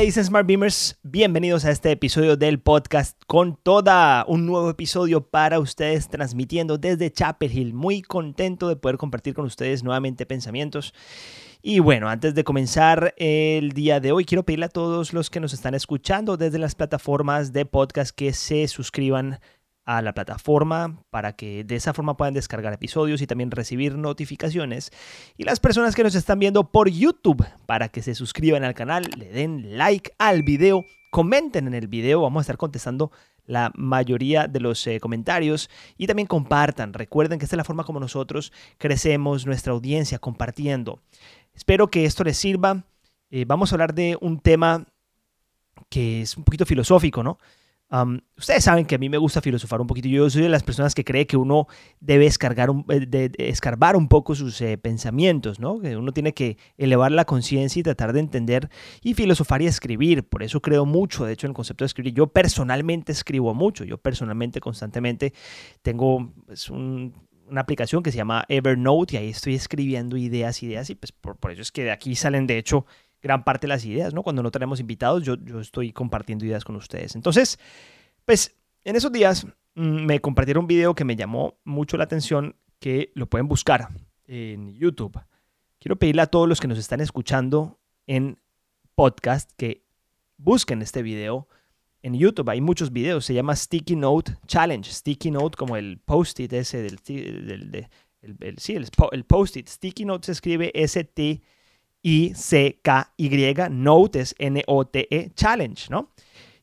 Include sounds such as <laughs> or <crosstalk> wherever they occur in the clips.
¿Qué dicen Smart Beamers? Bienvenidos a este episodio del podcast con toda un nuevo episodio para ustedes transmitiendo desde Chapel Hill. Muy contento de poder compartir con ustedes nuevamente pensamientos. Y bueno, antes de comenzar el día de hoy, quiero pedirle a todos los que nos están escuchando desde las plataformas de podcast que se suscriban a la plataforma para que de esa forma puedan descargar episodios y también recibir notificaciones. Y las personas que nos están viendo por YouTube para que se suscriban al canal, le den like al video, comenten en el video, vamos a estar contestando la mayoría de los eh, comentarios y también compartan. Recuerden que esta es la forma como nosotros crecemos nuestra audiencia compartiendo. Espero que esto les sirva. Eh, vamos a hablar de un tema que es un poquito filosófico, ¿no? Ustedes saben que a mí me gusta filosofar un poquito. Yo soy de las personas que cree que uno debe eh, de, escarbar un poco sus eh, pensamientos, ¿no? Que uno tiene que elevar la conciencia y tratar de entender y filosofar y escribir. Por eso creo mucho, de hecho, en el concepto de escribir. Yo personalmente escribo mucho. Yo personalmente, constantemente, tengo pues, una aplicación que se llama Evernote y ahí estoy escribiendo ideas, ideas y pues por, por eso es que de aquí salen, de hecho, gran parte de las ideas, ¿no? Cuando no tenemos invitados, yo, yo estoy compartiendo ideas con ustedes. Entonces, pues en esos días mm, me compartieron un video que me llamó mucho la atención, que lo pueden buscar en YouTube. Quiero pedirle a todos los que nos están escuchando en podcast que busquen este video en YouTube. Hay muchos videos, se llama Sticky Note Challenge. Sticky Note como el post-it ese del... del, el, sí, el, el post-it. Sticky Note se escribe S-T I-C-K-Y, Note es N-O-T-E, Challenge, ¿no?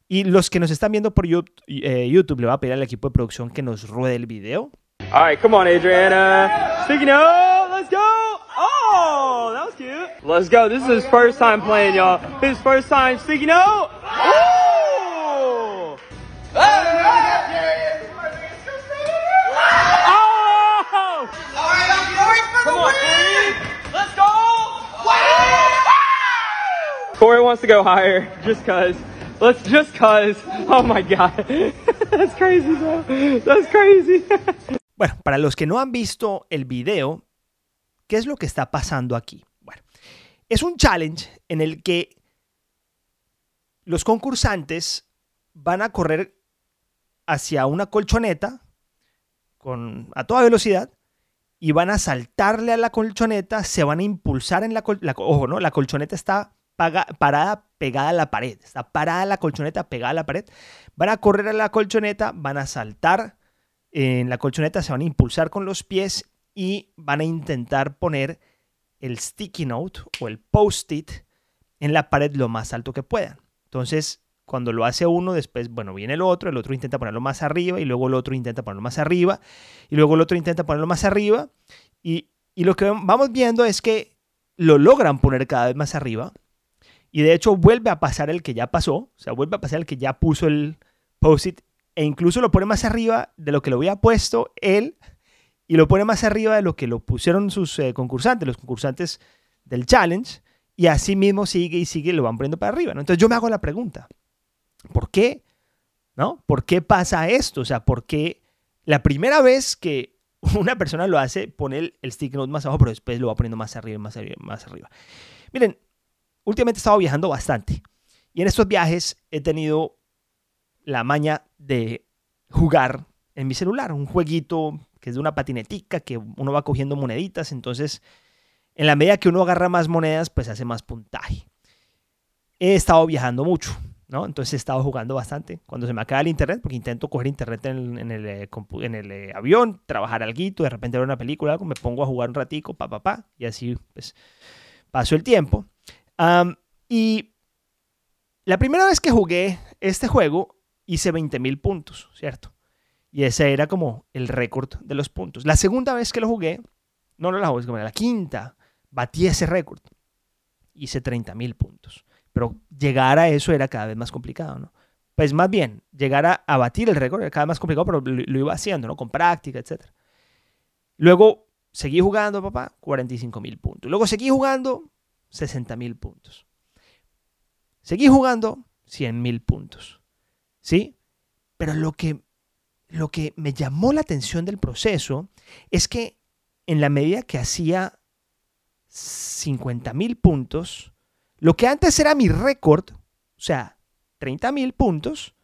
Y los que nos están viendo por YouTube, eh, YouTube, le voy a pedir al equipo de producción que nos ruede el video. All right, come on, Adriana. Sticky note, let's go. Oh, that was cute. Let's go. This is his first time playing, y'all. His first time sticky note. Corey wants to go higher just cause. Let's just. Oh my god. <laughs> That's crazy, bro. That's crazy. <laughs> Bueno, para los que no han visto el video, ¿qué es lo que está pasando aquí? Bueno, es un challenge en el que los concursantes van a correr hacia una colchoneta con, a toda velocidad y van a saltarle a la colchoneta, se van a impulsar en la, la ojo, ¿no? La colchoneta está parada pegada a la pared. Está parada la colchoneta pegada a la pared. Van a correr a la colchoneta, van a saltar en la colchoneta, se van a impulsar con los pies y van a intentar poner el sticky note o el post-it en la pared lo más alto que puedan. Entonces, cuando lo hace uno, después, bueno, viene el otro, el otro intenta ponerlo más arriba y luego el otro intenta ponerlo más arriba y luego el otro intenta ponerlo más arriba. Y, y lo que vamos viendo es que lo logran poner cada vez más arriba y de hecho vuelve a pasar el que ya pasó, o sea, vuelve a pasar el que ya puso el post-it e incluso lo pone más arriba de lo que lo había puesto él y lo pone más arriba de lo que lo pusieron sus eh, concursantes, los concursantes del challenge, y así mismo sigue y sigue lo van poniendo para arriba. Entonces yo me hago la pregunta, ¿por qué? ¿No? ¿Por qué pasa esto? O sea, ¿por qué la primera vez que <laughs> una persona lo hace pone el, el stick note más abajo, pero después lo va poniendo más arriba, más arriba, más arriba? Miren, últimamente he estado viajando bastante. Y en estos viajes he tenido la maña de jugar en mi celular, un jueguito que es de una patinetica, que uno va cogiendo moneditas, entonces en la medida que uno agarra más monedas, pues hace más puntaje. He estado viajando mucho, ¿no? Entonces he estado jugando bastante. Cuando se me acaba el internet, porque intento coger internet en, el, en el, eh, eh, avión, trabajar algo, de repente ver una película, algo, me pongo a jugar un ratico, pa, pa, pa, y así pues paso el tiempo y la primera vez que jugué este juego hice 20.000 puntos, ¿cierto? Y ese era como el récord de los puntos. La segunda vez que lo jugué, no, no la jugué, la quinta, batí ese récord. Hice 30.000 puntos. Pero llegar a eso era cada vez más complicado, ¿no? Pues más bien, llegar a, batir el récord era cada vez más complicado, pero lo, lo, iba haciendo, ¿no? Con práctica, etc. Luego seguí jugando, papá, 45.000 puntos. Luego seguí jugando, 60 mil puntos. Seguí jugando 100 mil puntos. ¿Sí? Pero lo que, lo que me llamó la atención del proceso es que en la medida que hacía 50 mil puntos, lo que antes era mi récord O sea, 30 mil puntos,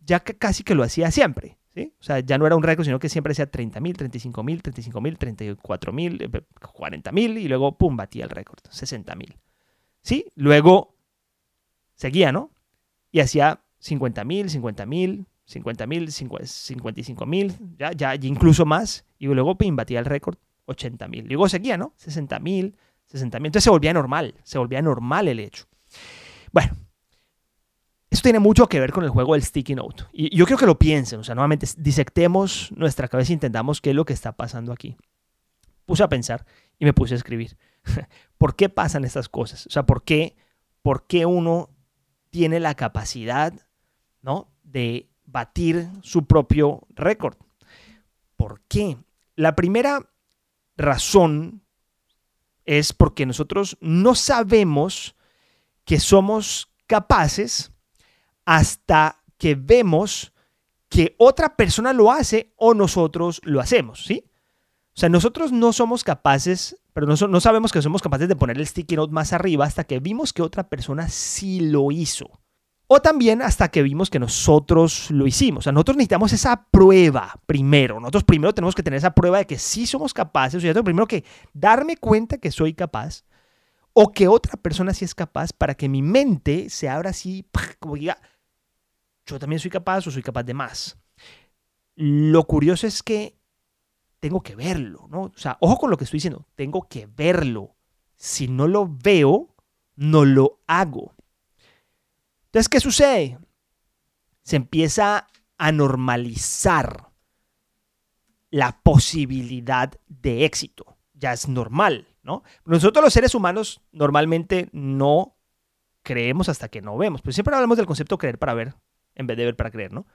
ya que casi que lo hacía siempre. ¿Sí? O sea, ya no era un récord, sino que siempre hacía 30 mil, 35 mil, 35 mil, 34 mil, 40 mil y luego, pum, batía el récord, 60 mil. ¿Sí? Luego seguía, ¿no? Y hacía 50 mil, 50 mil, 50 mil, 55 mil, ya, ya, incluso más. Y luego, pum, batía el récord, 80 mil. Luego seguía, ¿no? 60 mil, 60 mil. Entonces se volvía normal, se volvía normal el hecho. Bueno, eso tiene mucho que ver con el juego del sticky note. Y yo creo que lo piensen, o sea, nuevamente disectemos nuestra cabeza y entendamos qué es lo que está pasando aquí. Puse a pensar y me puse a escribir. <laughs> ¿Por qué pasan estas cosas? O sea, ¿por qué, por qué uno tiene la capacidad ¿no? de batir su propio récord? ¿Por qué? La primera razón es porque nosotros no sabemos que somos capaces hasta que vemos que otra persona lo hace o nosotros lo hacemos, ¿sí? O sea, nosotros no somos capaces, pero no, no, sabemos que somos capaces de poner el sticky note más arriba hasta que vimos que otra persona sí lo hizo. O también hasta que vimos que nosotros lo hicimos. O sea, nosotros necesitamos esa prueba primero. Nosotros primero tenemos que tener esa prueba de que sí somos capaces. O sea, primero que darme cuenta que soy capaz o que otra persona sí es capaz para que mi mente se abra así, como diga, yo también soy capaz o soy capaz de más. Lo curioso es que tengo que verlo, ¿no? O sea, ojo con lo que estoy diciendo, tengo que verlo. Si no lo veo, no lo hago. Entonces, ¿qué sucede? Se empieza a normalizar la posibilidad de éxito. Ya es normal, ¿no? Nosotros los seres humanos normalmente no creemos hasta que no vemos. Pero siempre hablamos del concepto creer para ver en vez de ver para creer, ¿no?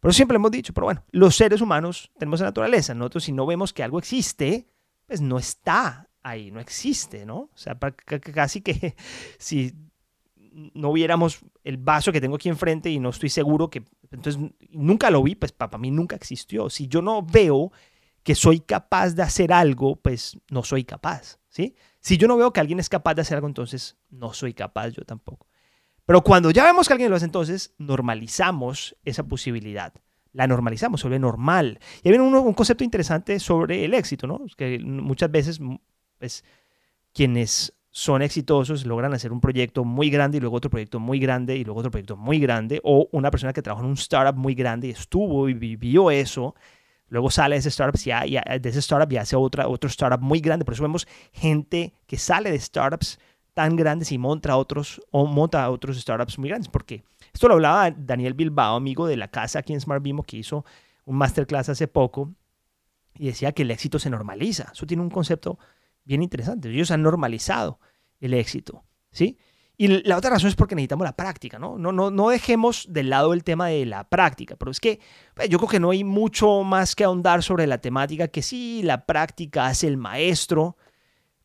Pero siempre hemos dicho, pero bueno, los seres humanos tenemos la naturaleza. Nosotros si no vemos que algo existe, pues no está ahí, no existe, ¿no? O sea, casi que <laughs> si no viéramos el vaso que tengo aquí enfrente y no estoy seguro que, entonces nunca lo vi, pues para mí nunca existió. Si yo no veo que soy capaz de hacer algo, pues no soy capaz, ¿sí? Si yo no veo que alguien es capaz de hacer algo, entonces no soy capaz yo tampoco. Pero cuando ya vemos que alguien lo hace, entonces normalizamos esa posibilidad. La normalizamos, se vuelve normal. Y hay un, un concepto interesante sobre el éxito, ¿no? Que muchas veces pues, quienes son exitosos logran hacer un proyecto muy grande y luego otro proyecto muy grande y luego otro proyecto muy grande. O una persona que trabaja en un startup muy grande y estuvo y vivió eso. Luego sale de ese startup, ya, de ese startup y hace otra, otro startup muy grande. Por eso vemos gente que sale de startups tan grandes y monta otros, o monta otros startups muy grandes. Porque esto lo hablaba Daniel Bilbao, amigo de la casa aquí en Smart Bimo, que hizo un masterclass hace poco y decía que el éxito se normaliza. Eso tiene un concepto bien interesante. Ellos han normalizado el éxito, ¿sí? Y la otra razón es porque necesitamos la práctica, ¿no? No, no, no dejemos de lado el tema de la práctica, pero es que pues, yo creo que no hay mucho más que ahondar sobre la temática que sí, la práctica hace el maestro,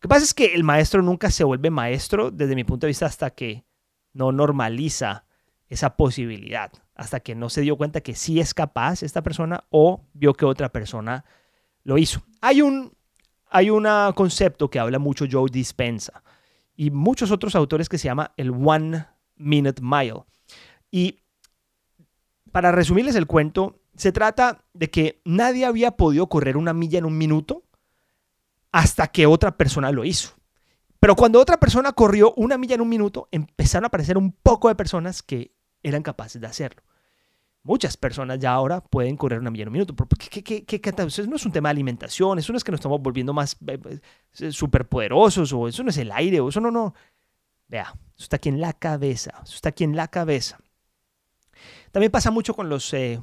que pasa es que el maestro nunca se vuelve maestro desde mi punto de vista hasta que no normaliza esa posibilidad, hasta que no se dio cuenta que sí es capaz esta persona o vio que otra persona lo hizo. Hay un hay un concepto que habla mucho Joe Dispensa y muchos otros autores que se llama el One Minute Mile. Y para resumirles el cuento, se trata de que nadie había podido correr una milla en un minuto hasta que otra persona lo hizo. Pero cuando otra persona corrió una milla en un minuto, empezaron a aparecer un poco de personas que eran capaces de hacerlo. Muchas personas ya ahora pueden correr una milla en un minuto. ¿Qué, qué, qué, eso no es un tema de alimentación, eso no es que nos estamos volviendo más eh, eh, superpoderosos, o eso no es el aire, o eso no, no. Vea, eso está aquí en la cabeza, eso está aquí en la cabeza. También pasa mucho con los eh,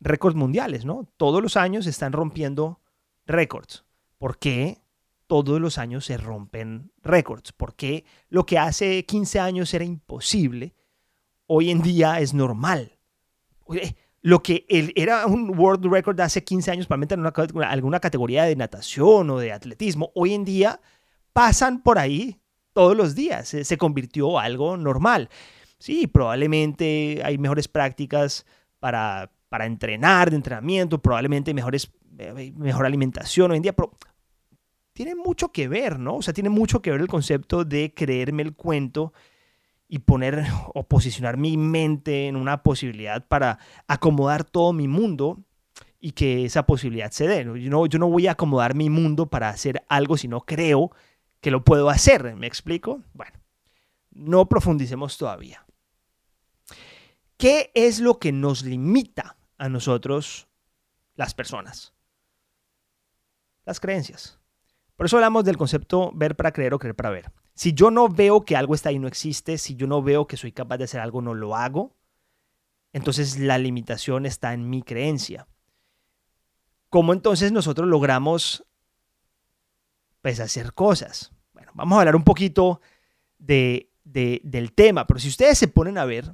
récords mundiales, ¿no? Todos los años están rompiendo récords. ¿Por qué todos los años se rompen récords? ¿Por qué lo que hace 15 años era imposible, hoy en día es normal? Lo que era un world record hace 15 años, probablemente en alguna categoría de natación o de atletismo, hoy en día pasan por ahí todos los días. Se, convirtió algo normal. Sí, probablemente hay mejores prácticas para, para entrenar, de entrenamiento, probablemente mejores eh, mejor alimentación hoy en día, pero tiene mucho que ver, ¿no? O sea, tiene mucho que ver el concepto de creerme el cuento y poner <laughs> o posicionar mi mente en una posibilidad para acomodar todo mi mundo y que esa posibilidad se dé. Yo no, yo no voy a acomodar mi mundo para hacer algo si no creo que lo puedo hacer. ¿Me explico? Bueno, no profundicemos todavía. ¿Qué es lo que nos limita a nosotros, las personas? Las creencias. Por eso hablamos del concepto ver para creer o creer para ver. Si yo no veo que algo está ahí no existe, si yo no veo que soy capaz de hacer algo, no lo hago, entonces la limitación está en mi creencia. ¿Cómo entonces nosotros logramos pues hacer cosas? Bueno, vamos a hablar un poquito de, del tema, pero si ustedes se ponen a ver,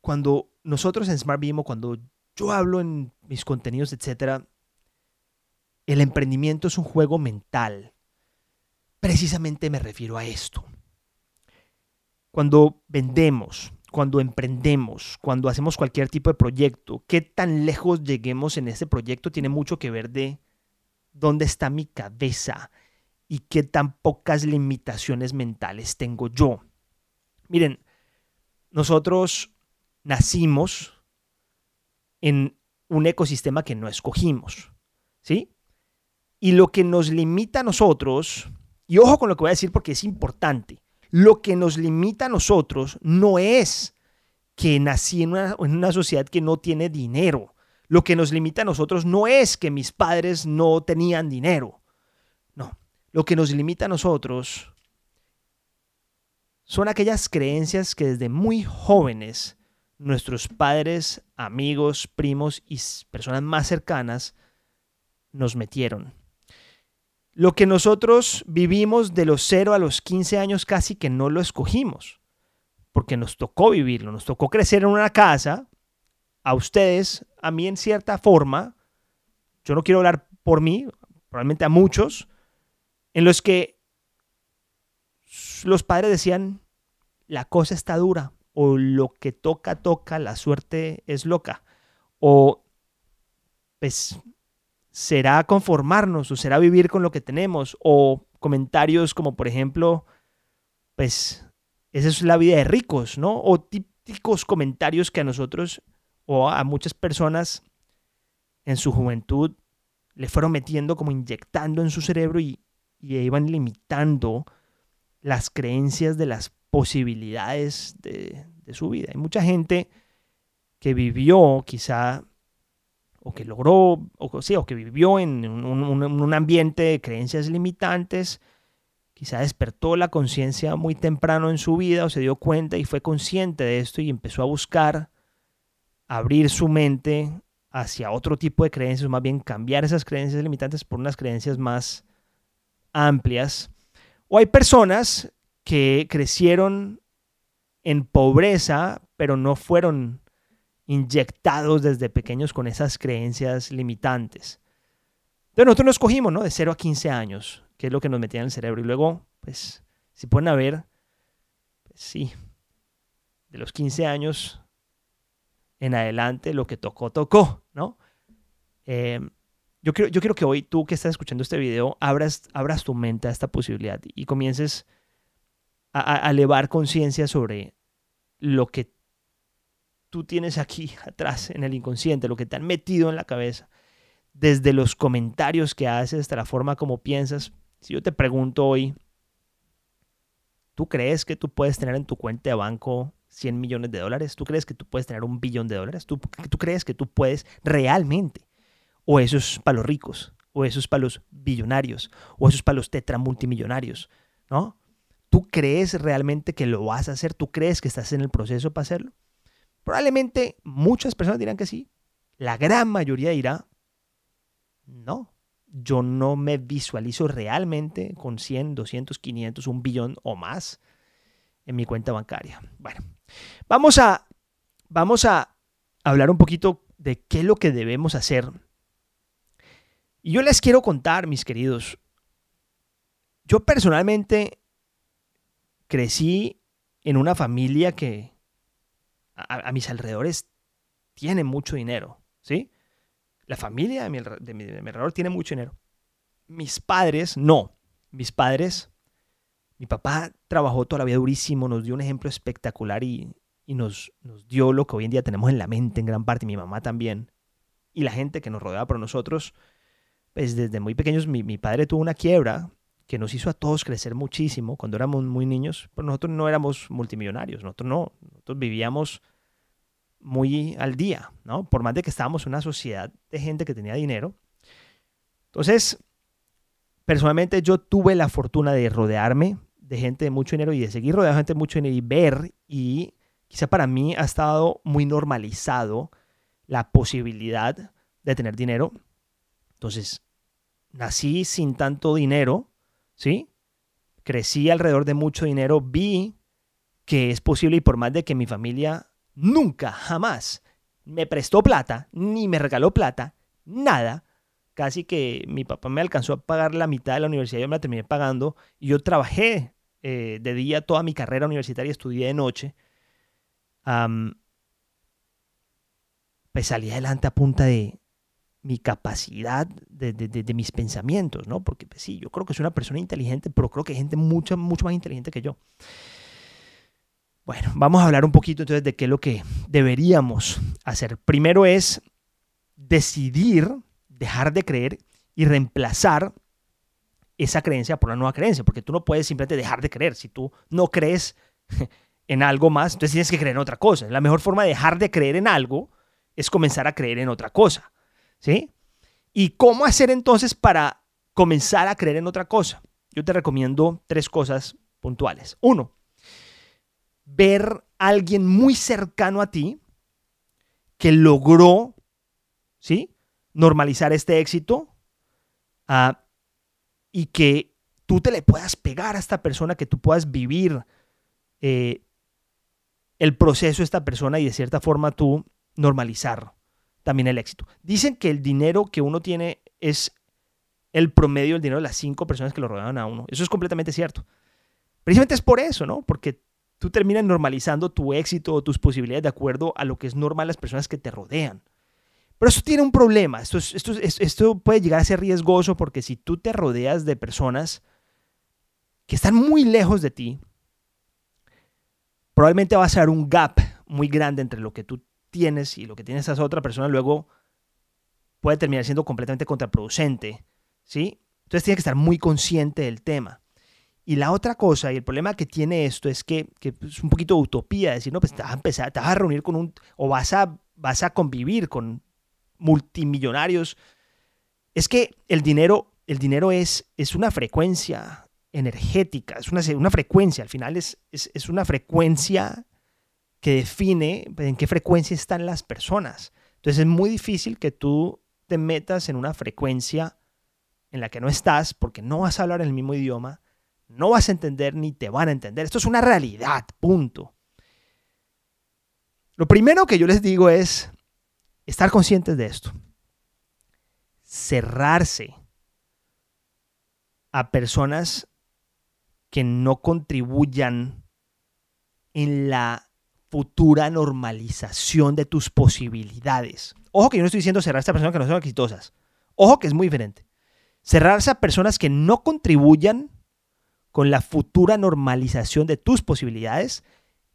cuando nosotros en Smart Bimo, cuando yo hablo en mis contenidos, etcétera, el emprendimiento es un juego mental. Precisamente me refiero a esto. Cuando vendemos, cuando emprendemos, cuando hacemos cualquier tipo de proyecto, qué tan lejos lleguemos en ese proyecto tiene mucho que ver de dónde está mi cabeza y qué tan pocas limitaciones mentales tengo yo. Miren, nosotros nacimos en un ecosistema que no escogimos, ¿sí? Y lo que nos limita a nosotros, y ojo con lo que voy a decir porque es importante, lo que nos limita a nosotros no es que nací en una, sociedad que no tiene dinero. Lo que nos limita a nosotros no es que mis padres no tenían dinero. No, lo que nos limita a nosotros son aquellas creencias que desde muy jóvenes nuestros padres, amigos, primos y personas más cercanas nos metieron. Lo que nosotros vivimos de los 0 a los 15 años casi que no lo escogimos, porque nos tocó vivirlo, nos tocó crecer en una casa, a ustedes, a mí en cierta forma, yo no quiero hablar por mí, probablemente a muchos, en los que los padres decían, la cosa está dura, o lo que toca, toca, la suerte es loca. O pues será conformarnos o será vivir con lo que tenemos. O comentarios como por ejemplo, pues esa es la vida de ricos, ¿no? O típicos comentarios que a nosotros o a muchas personas en su juventud le fueron metiendo como inyectando en su cerebro y, y iban limitando las creencias de las posibilidades de, su vida. Hay mucha gente que vivió quizá o que logró, o, sí, o que vivió en un, ambiente de creencias limitantes, quizá despertó la conciencia muy temprano en su vida o se dio cuenta y fue consciente de esto y empezó a buscar abrir su mente hacia otro tipo de creencias, más bien cambiar esas creencias limitantes por unas creencias más amplias. O hay personas que crecieron en pobreza, pero no fueron inyectados desde pequeños con esas creencias limitantes. Entonces nosotros nos cogimos, ¿no? De 0 a 15 años, que es lo que nos metía en el cerebro. Y luego, pues, si pueden ver, pues sí, de los 15 años en adelante, lo que tocó, tocó, ¿no? Eh, yo, quiero, yo quiero que hoy tú que estás escuchando este video abras, abras tu mente a esta posibilidad y comiences a, elevar conciencia sobre lo que tú tienes aquí atrás en el inconsciente, lo que te han metido en la cabeza, desde los comentarios que haces hasta la forma como piensas. Si yo te pregunto hoy, ¿tú crees que tú puedes tener en tu cuenta de banco 100 millones de dólares? ¿Tú crees que tú puedes tener un billón de dólares? ¿Tú, crees que tú puedes realmente? ¿O eso es para los ricos? ¿O eso es para los billonarios? ¿O eso es para los tetramultimillonarios? ¿No? ¿Tú crees realmente que lo vas a hacer? ¿Tú crees que estás en el proceso para hacerlo? Probablemente muchas personas dirán que sí. La gran mayoría dirá, no, yo no me visualizo realmente con 100, 200, 500, un billón o más en mi cuenta bancaria. Bueno, vamos a, vamos a hablar un poquito de qué es lo que debemos hacer. Y yo les quiero contar, mis queridos, yo personalmente crecí en una familia que a, mis alrededores tiene mucho dinero, ¿sí? La familia de mi, de mi alrededor tiene mucho dinero. Mis padres, no. Mis padres Mi papá trabajó toda la vida durísimo, nos dio un ejemplo espectacular y, y nos, nos dio lo que hoy en día tenemos en la mente en gran parte, mi mamá también. Y la gente que nos rodeaba por nosotros, pues desde muy pequeños mi, mi padre tuvo una quiebra que nos hizo a todos crecer muchísimo cuando éramos muy niños, pero nosotros no éramos multimillonarios, nosotros no, nosotros vivíamos muy al día, ¿no? Por más de que estábamos en una sociedad de gente que tenía dinero. Entonces, personalmente yo tuve la fortuna de rodearme de gente de mucho dinero y de seguir rodeado de gente de mucho dinero y ver y quizá para mí ha estado muy normalizado la posibilidad de tener dinero. Entonces, nací sin tanto dinero, ¿sí? Crecí alrededor de mucho dinero, vi que es posible y por más de que mi familia nunca, jamás me prestó plata, ni me regaló plata, nada, casi que mi papá me alcanzó a pagar la mitad de la universidad, yo me la terminé pagando y yo trabajé eh, de día toda mi carrera universitaria, estudié de noche. pues salí adelante a punta de, mi capacidad de, mis pensamientos, ¿no? Porque pues, sí, yo creo que soy una persona inteligente, pero creo que hay gente mucho, mucho más inteligente que yo. Bueno, vamos a hablar un poquito entonces de qué es lo que deberíamos hacer. Primero es decidir dejar de creer y reemplazar esa creencia por una nueva creencia, porque tú no puedes simplemente dejar de creer. Si tú no crees <laughs> en algo más, entonces tienes que creer en otra cosa. La mejor forma de dejar de creer en algo es comenzar a creer en otra cosa. ¿Sí? ¿Y cómo hacer entonces para comenzar a creer en otra cosa? Yo te recomiendo tres cosas puntuales. Uno, ver a alguien muy cercano a ti que logró, ¿sí? Normalizar este éxito ah, y que tú te le puedas pegar a esta persona, que tú puedas vivir eh, el proceso de esta persona y de cierta forma tú normalizarlo también el éxito. Dicen que el dinero que uno tiene es el promedio del dinero de las cinco personas que lo rodean a uno. Eso es completamente cierto. Precisamente es por eso, ¿no? Porque tú terminas normalizando tu éxito o tus posibilidades de acuerdo a lo que es normal las personas que te rodean. Pero eso tiene un problema. Esto, esto, esto puede llegar a ser riesgoso porque si tú te rodeas de personas que están muy lejos de ti, probablemente va a ser un gap muy grande entre lo que tú tienes y lo que tienes a esa otra persona luego puede terminar siendo completamente contraproducente, ¿sí? Entonces tienes que estar muy consciente del tema. Y la otra cosa, y el problema que tiene esto es que, es un poquito de utopía, decir, no, pues te vas a empezar, te vas a reunir con un, o vas a, vas a convivir con multimillonarios. Es que el dinero, el dinero es, es una frecuencia energética, es una, una frecuencia, al final es, es, es una frecuencia define en qué frecuencia están las personas. Entonces es muy difícil que tú te metas en una frecuencia en la que no estás porque no vas a hablar el mismo idioma, no vas a entender ni te van a entender. Esto es una realidad, punto. Lo primero que yo les digo es estar conscientes de esto. Cerrarse a personas que no contribuyan en la futura normalización de tus posibilidades. Ojo que yo no estoy diciendo cerrar a personas que no son exitosas. Ojo que es muy diferente. Cerrarse a personas que no contribuyan con la futura normalización de tus posibilidades,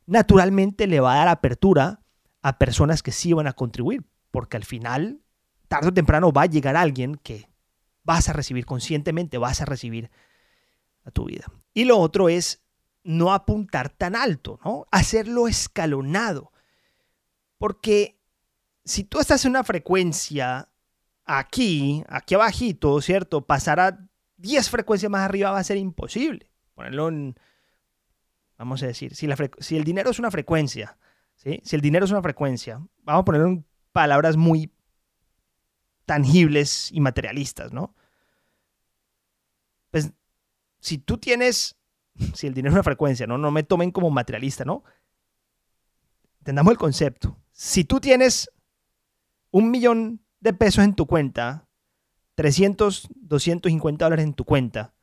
naturalmente le va a dar apertura a personas que sí van a contribuir, porque al final, tarde o temprano, va a llegar alguien que vas a recibir conscientemente, vas a recibir a tu vida. Y lo otro es no apuntar tan alto, ¿no? Hacerlo escalonado. Porque si tú estás en una frecuencia aquí, aquí abajito, ¿cierto? Pasar a 10 frecuencias más arriba va a ser imposible. Ponerlo en, vamos a decir, si, si el dinero es una frecuencia, ¿sí? Si el dinero es una frecuencia, vamos a ponerlo en palabras muy tangibles y materialistas, ¿no? Pues si tú tienes si el dinero es una frecuencia, ¿no? No me tomen como materialista, ¿no? Entendamos el concepto. Si tú tienes un millón de pesos en tu cuenta, 300, 250 dólares en tu cuenta,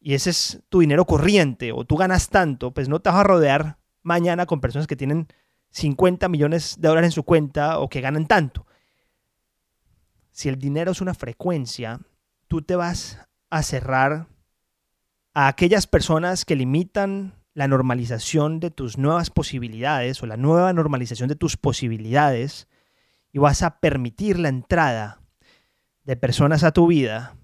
y ese es tu dinero corriente, o tú ganas tanto, pues no te vas a rodear mañana con personas que tienen 50 millones de dólares en su cuenta o que ganan tanto. Si el dinero es una frecuencia, tú te vas a cerrar a aquellas personas que limitan la normalización de tus nuevas posibilidades o la nueva normalización de tus posibilidades y vas a permitir la entrada de personas a tu vida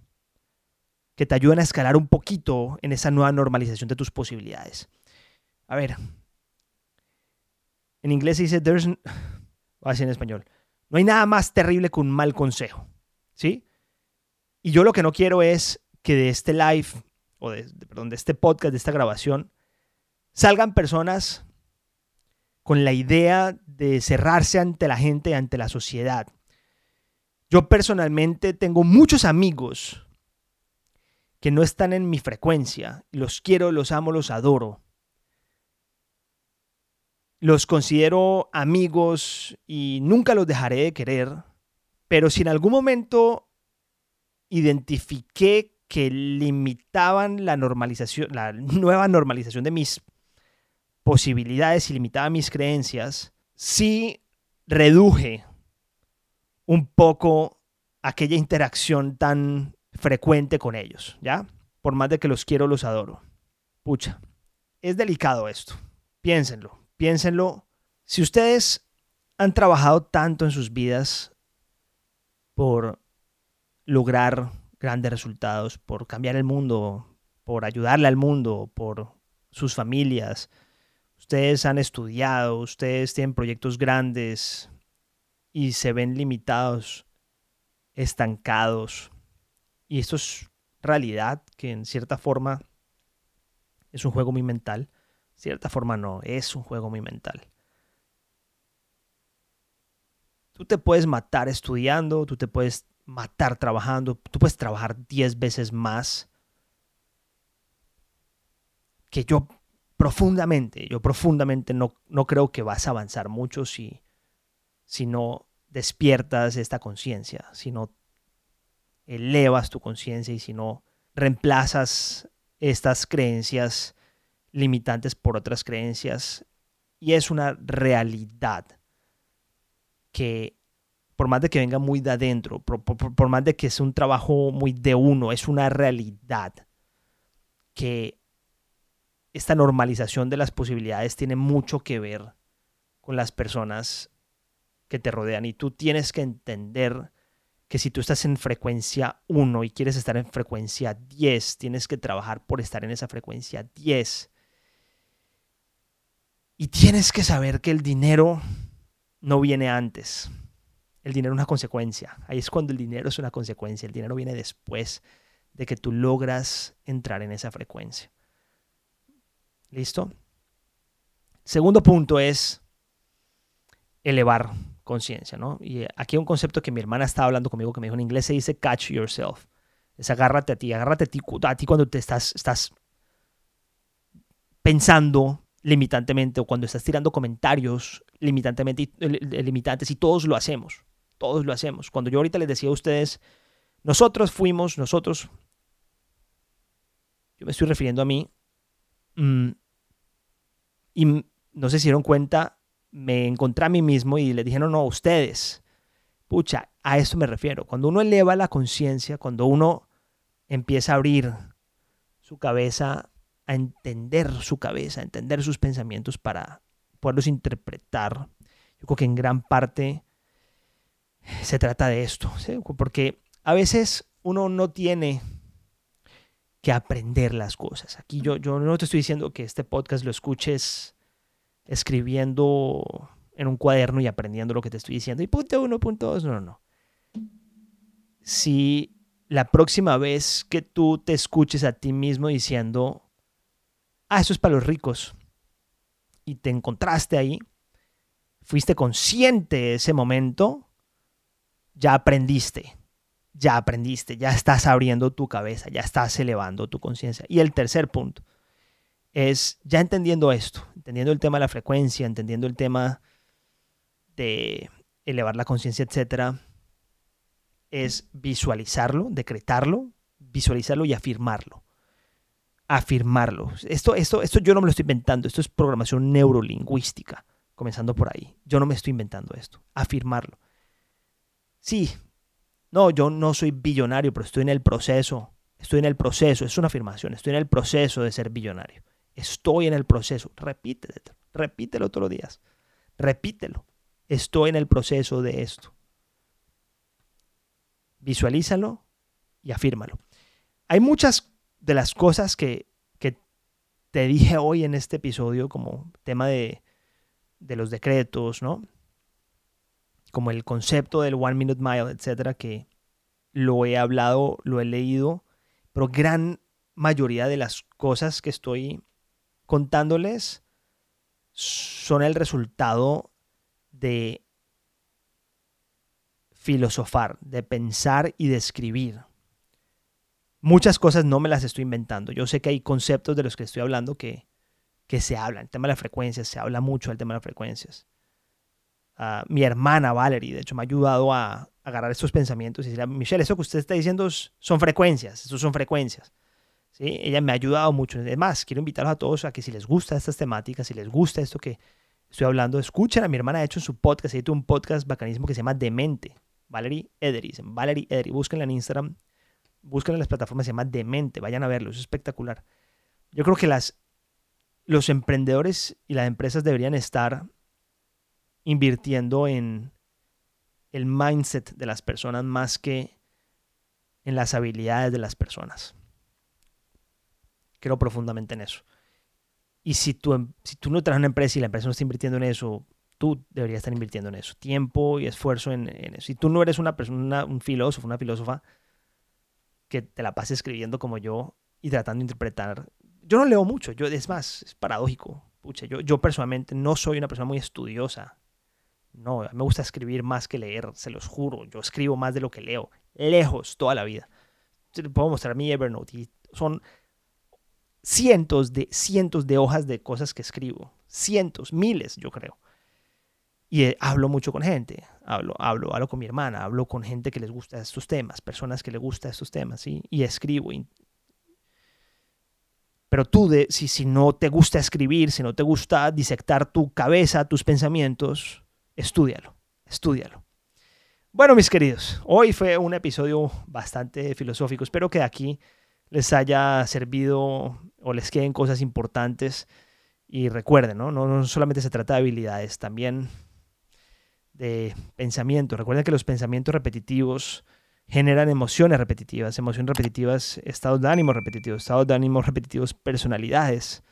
que te ayuden a escalar un poquito en esa nueva normalización de tus posibilidades. A ver, en inglés dice, there's, voy a decir en español, no hay nada más terrible que un mal consejo, ¿sí? Y yo lo que no quiero es que de este live, o de, este podcast, de esta grabación, salgan personas con la idea de cerrarse ante la gente, ante la sociedad. Yo personalmente tengo muchos amigos que no están en mi frecuencia. Los quiero, los amo, los adoro. Los considero amigos y nunca los dejaré de querer. Pero si en algún momento identifiqué que limitaban la normalización, la <laughs> nueva normalización de mis posibilidades y limitaban mis creencias, sí reduje un poco aquella interacción tan frecuente con ellos, ¿ya? Por más de que los quiero, los adoro. Pucha, es delicado esto. Piénsenlo, piénsenlo. Si ustedes han trabajado tanto en sus vidas por lograr grandes resultados, por cambiar el mundo, por ayudarle al mundo, por sus familias, ustedes han estudiado, ustedes tienen proyectos grandes y se ven limitados, estancados, y esto es realidad, que en cierta forma es un juego muy mental. cierta forma no, es un juego muy mental. Tú te puedes matar estudiando, tú te puedes matar trabajando, tú puedes trabajar 10 veces más que yo profundamente, yo profundamente no, no creo que vas a avanzar mucho si, si no despiertas esta conciencia, si no elevas tu conciencia y si no reemplazas estas creencias limitantes por otras creencias. Y es una realidad que por más de que venga muy de adentro, por, más de que es un trabajo muy de uno, es una realidad que esta normalización de las posibilidades tiene mucho que ver con las personas que te rodean y tú tienes que entender que si tú estás en frecuencia 1 y quieres estar en frecuencia 10, tienes que trabajar por estar en esa frecuencia 10. Y tienes que saber que el dinero no viene antes. El dinero es una consecuencia. Ahí es cuando el dinero es una consecuencia. El dinero viene después de que tú logras entrar en esa frecuencia. ¿Listo? Segundo punto es elevar conciencia, ¿no? Y aquí un concepto que mi hermana estaba hablando conmigo, que me dijo en inglés, se dice catch yourself. Es agárrate a ti, agárrate a ti, a ti cuando te estás, estás pensando limitantemente o cuando estás tirando comentarios limitantemente, limitantes y todos lo hacemos, todos lo hacemos. Cuando yo ahorita les decía a ustedes, nosotros fuimos, nosotros, yo me estoy refiriendo a mí, mm, y no se dieron cuenta, me encontré a mí mismo y le dije, no, no, ustedes. Pucha, a esto me refiero. Cuando uno eleva la conciencia, cuando uno empieza a abrir su cabeza, a entender su cabeza, a entender sus pensamientos para poderlos interpretar, yo creo que en gran parte se trata de esto. Porque a veces uno no tiene que aprender las cosas. Aquí yo, yo no te estoy diciendo que este podcast lo escuches escribiendo en un cuaderno y aprendiendo lo que te estoy diciendo. Y punto uno, punto dos, no, no. Si la próxima vez que tú te escuches a ti mismo diciendo, ah, eso es para los ricos, y te encontraste ahí, fuiste consciente de ese momento, ya aprendiste, ya aprendiste, ya estás abriendo tu cabeza, ya estás elevando tu conciencia. Y el tercer punto, es ya entendiendo esto, entendiendo el tema de la frecuencia, entendiendo el tema de elevar la conciencia, etcétera, es visualizarlo, decretarlo, visualizarlo y afirmarlo. Afirmarlo. Esto, esto, esto yo no me lo estoy inventando, esto es programación neurolingüística, comenzando por ahí. Yo no me estoy inventando esto. Afirmarlo. Sí, no, yo no soy billonario, pero estoy en el proceso Estoy en el proceso, es una afirmación, estoy en el proceso de ser billonario. Estoy en el proceso. Repítelo, repítelo todos los días. Repítelo. Estoy en el proceso de esto. Visualízalo y afírmalo. Hay muchas de las cosas que, que te dije <laughs> hoy en este episodio como tema de, de los decretos, ¿no? Como el concepto del One Minute Mile, etcétera, que lo he hablado, lo he leído pero gran mayoría de las cosas que estoy contándoles son el resultado de filosofar, de pensar y de escribir. Muchas cosas no me las estoy inventando. Yo sé que hay conceptos de los que estoy hablando que, que se hablan. El tema de las frecuencias, se habla mucho del tema de las frecuencias. Ah, mi hermana Valerie, de hecho, me ha ayudado a, agarrar estos pensamientos y decir, Michelle, eso que usted está diciendo son frecuencias, eso son frecuencias. ¿Sí? Ella me ha ayudado mucho. Además, quiero invitarlos a todos a que si les gusta estas temáticas, si les gusta esto que estoy hablando, escuchen a mi hermana, ha hecho en su podcast, hecho un podcast bacanísimo que se llama Demente, Valerie Edery, Valerie Edery, búsquenla en Instagram, búsquenla en las plataformas, se llama Demente, vayan a verlo, es espectacular. Yo creo que los emprendedores y las empresas deberían estar invirtiendo en, el mindset de las personas más que en las habilidades de las personas. Creo profundamente en eso. Y si tú, em, si tú no traes una empresa y la empresa no está invirtiendo en eso, tú deberías estar invirtiendo en eso. Tiempo y esfuerzo en, eso. Si tú no eres una persona, un filósofo, una filósofa que te la pase escribiendo como yo y tratando de interpretar. Yo no leo mucho, yo, es más, es paradójico. Pucha, yo, yo personalmente no soy una persona muy estudiosa no, me gusta escribir más que leer, se los juro. Yo escribo más de lo que leo, lejos toda la vida. Te puedo mostrar mi Evernote son cientos de cientos de hojas de cosas que escribo, cientos, miles, yo creo. Y eh, hablo mucho con gente, hablo, hablo, hablo con mi hermana, hablo con gente que les gusta estos temas, personas que les gusta estos temas, ¿sí? Y escribo. Pero tú, de, si, si no te gusta escribir, si no te gusta disectar tu cabeza, tus pensamientos, Estúdialo, estúdialo. Bueno, mis queridos, hoy fue un episodio bastante filosófico. Espero que aquí les haya servido o les queden cosas importantes. Y recuerden, ¿no? No, solamente se trata de habilidades, también de pensamiento. Recuerden que los pensamientos repetitivos generan emociones repetitivas, emociones repetitivas, estados de ánimo repetitivos, estados de ánimo repetitivos, personalidades.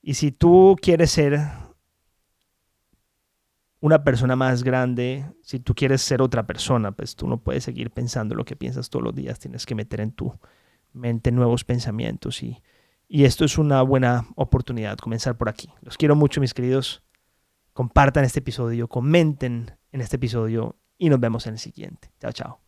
Y si tú quieres ser una persona más grande, si tú quieres ser otra persona, pues tú no puedes seguir pensando lo que piensas todos los días, tienes que meter en tu mente nuevos pensamientos y, y esto es una buena oportunidad, comenzar por aquí. Los quiero mucho, mis queridos. Compartan este episodio, comenten en este episodio y nos vemos en el siguiente. Chao, chao.